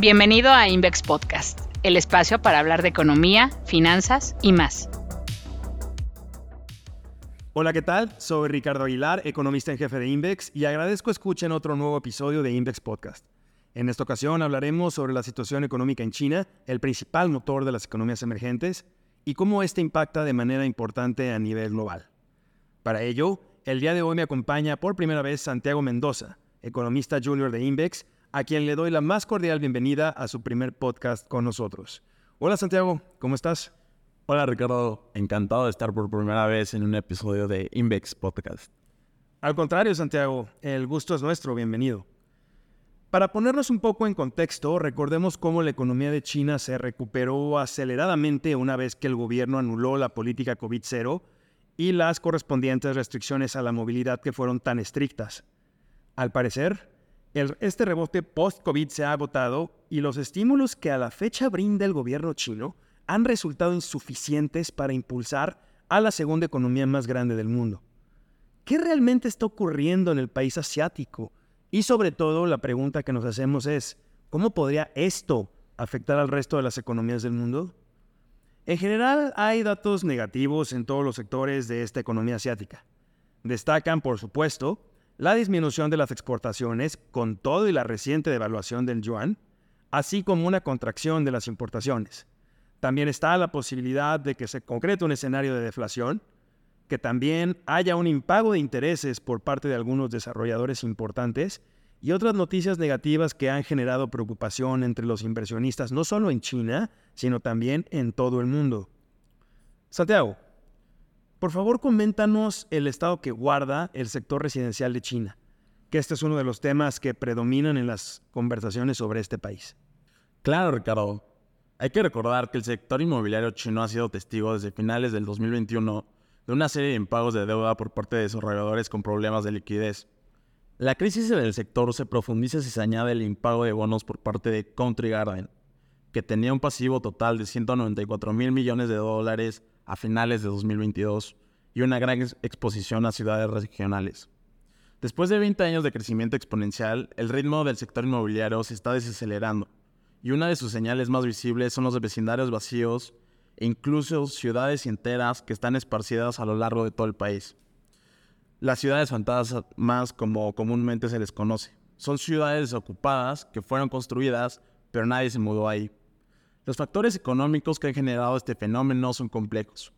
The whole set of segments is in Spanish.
Bienvenido a Invex Podcast, el espacio para hablar de economía, finanzas y más. Hola, ¿qué tal? Soy Ricardo Aguilar, economista en jefe de Invex, y agradezco escuchen otro nuevo episodio de Invex Podcast. En esta ocasión hablaremos sobre la situación económica en China, el principal motor de las economías emergentes, y cómo este impacta de manera importante a nivel global. Para ello, el día de hoy me acompaña por primera vez Santiago Mendoza, economista junior de Invex, a quien le doy la más cordial bienvenida a su primer podcast con nosotros. Hola Santiago, ¿cómo estás? Hola Ricardo, encantado de estar por primera vez en un episodio de Invex Podcast. Al contrario Santiago, el gusto es nuestro, bienvenido. Para ponernos un poco en contexto, recordemos cómo la economía de China se recuperó aceleradamente una vez que el gobierno anuló la política COVID-0 y las correspondientes restricciones a la movilidad que fueron tan estrictas. Al parecer, este rebote post-COVID se ha agotado y los estímulos que a la fecha brinda el gobierno chino han resultado insuficientes para impulsar a la segunda economía más grande del mundo. ¿Qué realmente está ocurriendo en el país asiático? Y sobre todo la pregunta que nos hacemos es, ¿cómo podría esto afectar al resto de las economías del mundo? En general hay datos negativos en todos los sectores de esta economía asiática. Destacan, por supuesto, la disminución de las exportaciones con todo y la reciente devaluación del yuan, así como una contracción de las importaciones. También está la posibilidad de que se concrete un escenario de deflación, que también haya un impago de intereses por parte de algunos desarrolladores importantes y otras noticias negativas que han generado preocupación entre los inversionistas no solo en China, sino también en todo el mundo. Santiago, por favor, coméntanos el estado que guarda el sector residencial de China, que este es uno de los temas que predominan en las conversaciones sobre este país. Claro, Ricardo. Hay que recordar que el sector inmobiliario chino ha sido testigo desde finales del 2021 de una serie de impagos de deuda por parte de desarrolladores con problemas de liquidez. La crisis del sector se profundiza si se añade el impago de bonos por parte de Country Garden, que tenía un pasivo total de 194 mil millones de dólares a finales de 2022 y una gran exposición a ciudades regionales. Después de 20 años de crecimiento exponencial, el ritmo del sector inmobiliario se está desacelerando y una de sus señales más visibles son los vecindarios vacíos e incluso ciudades enteras que están esparcidas a lo largo de todo el país. Las ciudades fantasmas, como comúnmente se les conoce, son ciudades desocupadas que fueron construidas, pero nadie se mudó ahí. Los factores económicos que han generado este fenómeno son complejos,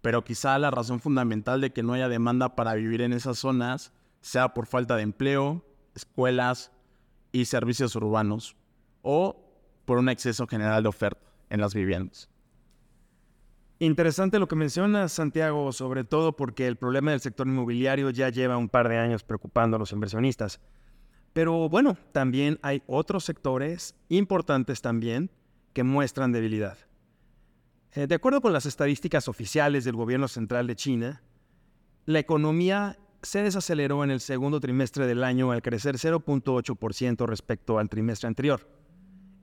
pero quizá la razón fundamental de que no haya demanda para vivir en esas zonas sea por falta de empleo, escuelas y servicios urbanos, o por un exceso general de oferta en las viviendas. Interesante lo que menciona Santiago, sobre todo porque el problema del sector inmobiliario ya lleva un par de años preocupando a los inversionistas. Pero bueno, también hay otros sectores importantes también que muestran debilidad. Eh, de acuerdo con las estadísticas oficiales del gobierno central de China, la economía se desaceleró en el segundo trimestre del año al crecer 0.8% respecto al trimestre anterior.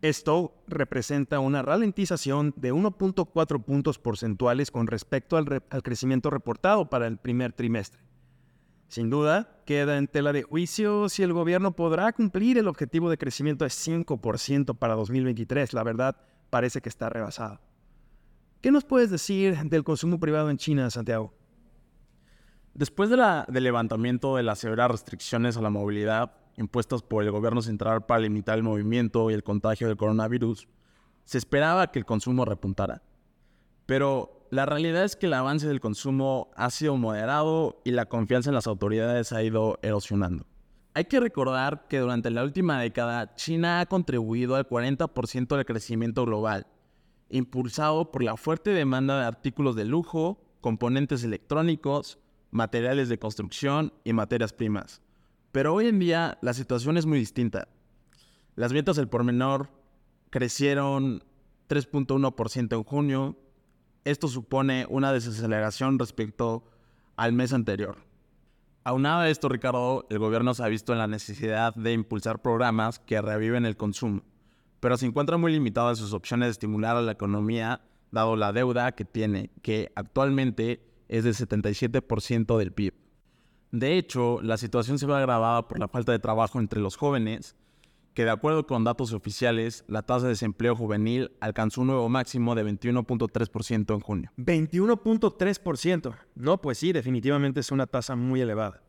Esto representa una ralentización de 1.4 puntos porcentuales con respecto al, al, crecimiento reportado para el primer trimestre. Sin duda, queda en tela de juicio si el gobierno podrá cumplir el objetivo de crecimiento de 5% para 2023. La verdad, parece que está rebasado. ¿Qué nos puedes decir del consumo privado en China, Santiago? Después del levantamiento de las severas restricciones a la movilidad impuestas por el gobierno central para limitar el movimiento y el contagio del coronavirus, se esperaba que el consumo repuntara. Pero la realidad es que el avance del consumo ha sido moderado y la confianza en las autoridades ha ido erosionando. Hay que recordar que durante la última década China ha contribuido al 40% del crecimiento global, impulsado por la fuerte demanda de artículos de lujo, componentes electrónicos, materiales de construcción y materias primas. Pero hoy en día la situación es muy distinta. Las ventas del por menor crecieron 3.1% en junio, esto supone una desaceleración respecto al mes anterior. Aunado a esto, Ricardo, el gobierno se ha visto en la necesidad de impulsar programas que reviven el consumo, pero se encuentra muy limitado en sus opciones de estimular a la economía, dado la deuda que tiene, que actualmente es del 77% del PIB. De hecho, la situación se ve agravada por la falta de trabajo entre los jóvenes que de acuerdo con datos oficiales, la tasa de desempleo juvenil alcanzó un nuevo máximo de 21.3% en junio. 21.3%. No, pues sí, definitivamente es una tasa muy elevada.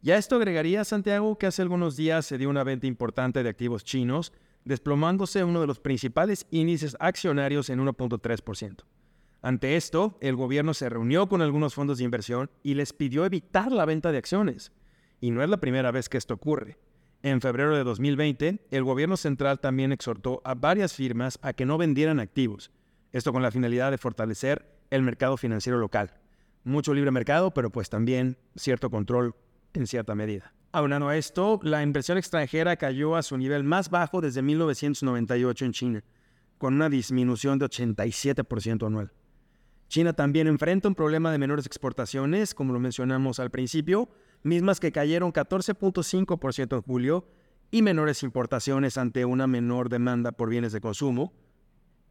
Y a esto agregaría, Santiago, que hace algunos días se dio una venta importante de activos chinos, desplomándose uno de los principales índices accionarios en 1.3%. Ante esto, el gobierno se reunió con algunos fondos de inversión y les pidió evitar la venta de acciones. Y no es la primera vez que esto ocurre. En febrero de 2020, el gobierno central también exhortó a varias firmas a que no vendieran activos, esto con la finalidad de fortalecer el mercado financiero local. Mucho libre mercado, pero pues también cierto control en cierta medida. Aunando a esto, la inversión extranjera cayó a su nivel más bajo desde 1998 en China, con una disminución de 87% anual. China también enfrenta un problema de menores exportaciones, como lo mencionamos al principio, mismas que cayeron 14.5% en julio, y menores importaciones ante una menor demanda por bienes de consumo,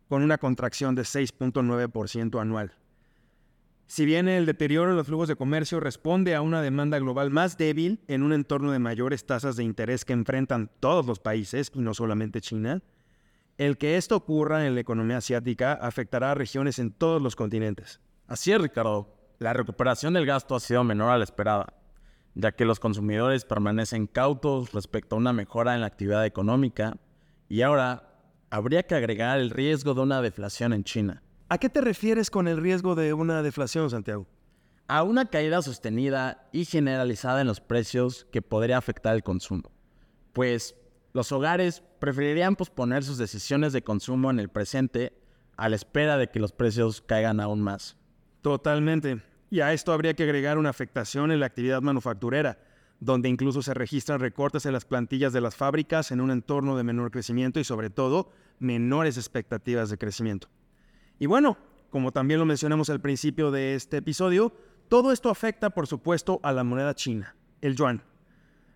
con una contracción de 6.9% anual. Si bien el deterioro en los flujos de comercio responde a una demanda global más débil en un entorno de mayores tasas de interés que enfrentan todos los países y no solamente China, el que esto ocurra en la economía asiática afectará a regiones en todos los continentes. Así es, Ricardo. La recuperación del gasto ha sido menor a la esperada ya que los consumidores permanecen cautos respecto a una mejora en la actividad económica y ahora habría que agregar el riesgo de una deflación en China. ¿A qué te refieres con el riesgo de una deflación, Santiago? A una caída sostenida y generalizada en los precios que podría afectar el consumo. Pues los hogares preferirían posponer sus decisiones de consumo en el presente a la espera de que los precios caigan aún más. Totalmente. Y a esto habría que agregar una afectación en la actividad manufacturera, donde incluso se registran recortes en las plantillas de las fábricas en un entorno de menor crecimiento y sobre todo menores expectativas de crecimiento. Y bueno, como también lo mencionamos al principio de este episodio, todo esto afecta por supuesto a la moneda china, el yuan.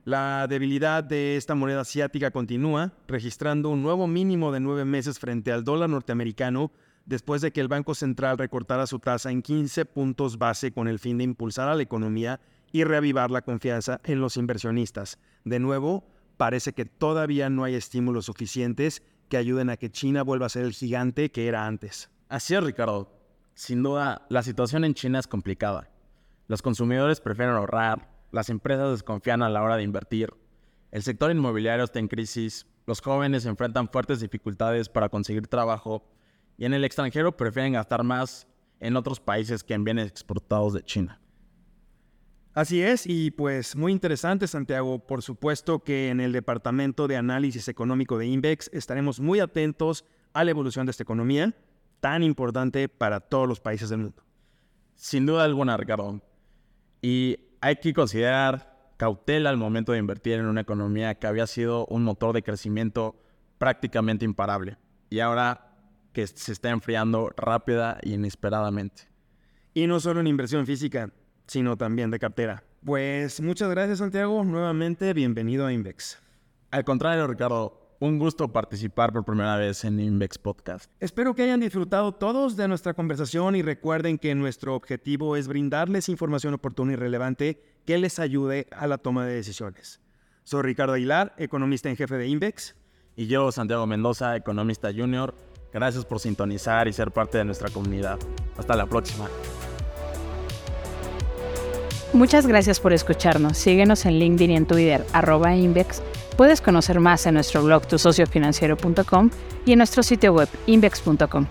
La debilidad de esta moneda asiática continúa, registrando un nuevo mínimo de nueve meses frente al dólar norteamericano después de que el Banco Central recortara su tasa en 15 puntos base con el fin de impulsar a la economía y reavivar la confianza en los inversionistas. De nuevo, parece que todavía no hay estímulos suficientes que ayuden a que China vuelva a ser el gigante que era antes. Así es, Ricardo. Sin duda, la situación en China es complicada. Los consumidores prefieren ahorrar, las empresas desconfían a la hora de invertir, el sector inmobiliario está en crisis, los jóvenes enfrentan fuertes dificultades para conseguir trabajo y en el extranjero prefieren gastar más en otros países que en bienes exportados de China. Así es, y pues muy interesante Santiago, por supuesto que en el Departamento de Análisis Económico de INVEX estaremos muy atentos a la evolución de esta economía, tan importante para todos los países del mundo. Sin duda alguna, Ricardo. Y hay que considerar cautela al momento de invertir en una economía que había sido un motor de crecimiento prácticamente imparable. Y ahora que se está enfriando rápida y inesperadamente. Y no solo en inversión física, sino también de cartera. Pues muchas gracias Santiago, nuevamente bienvenido a Invex. Al contrario Ricardo, un gusto participar por primera vez en Invex Podcast. Espero que hayan disfrutado todos de nuestra conversación y recuerden que nuestro objetivo es brindarles información oportuna y relevante que les ayude a la toma de decisiones. Soy Ricardo Aguilar, economista en jefe de Invex. Y yo, Santiago Mendoza, economista junior Gracias por sintonizar y ser parte de nuestra comunidad. Hasta la próxima. Muchas gracias por escucharnos. Síguenos en LinkedIn y en Twitter, arroba Invex. Puedes conocer más en nuestro blog tusociofinanciero.com y en nuestro sitio web invex.com.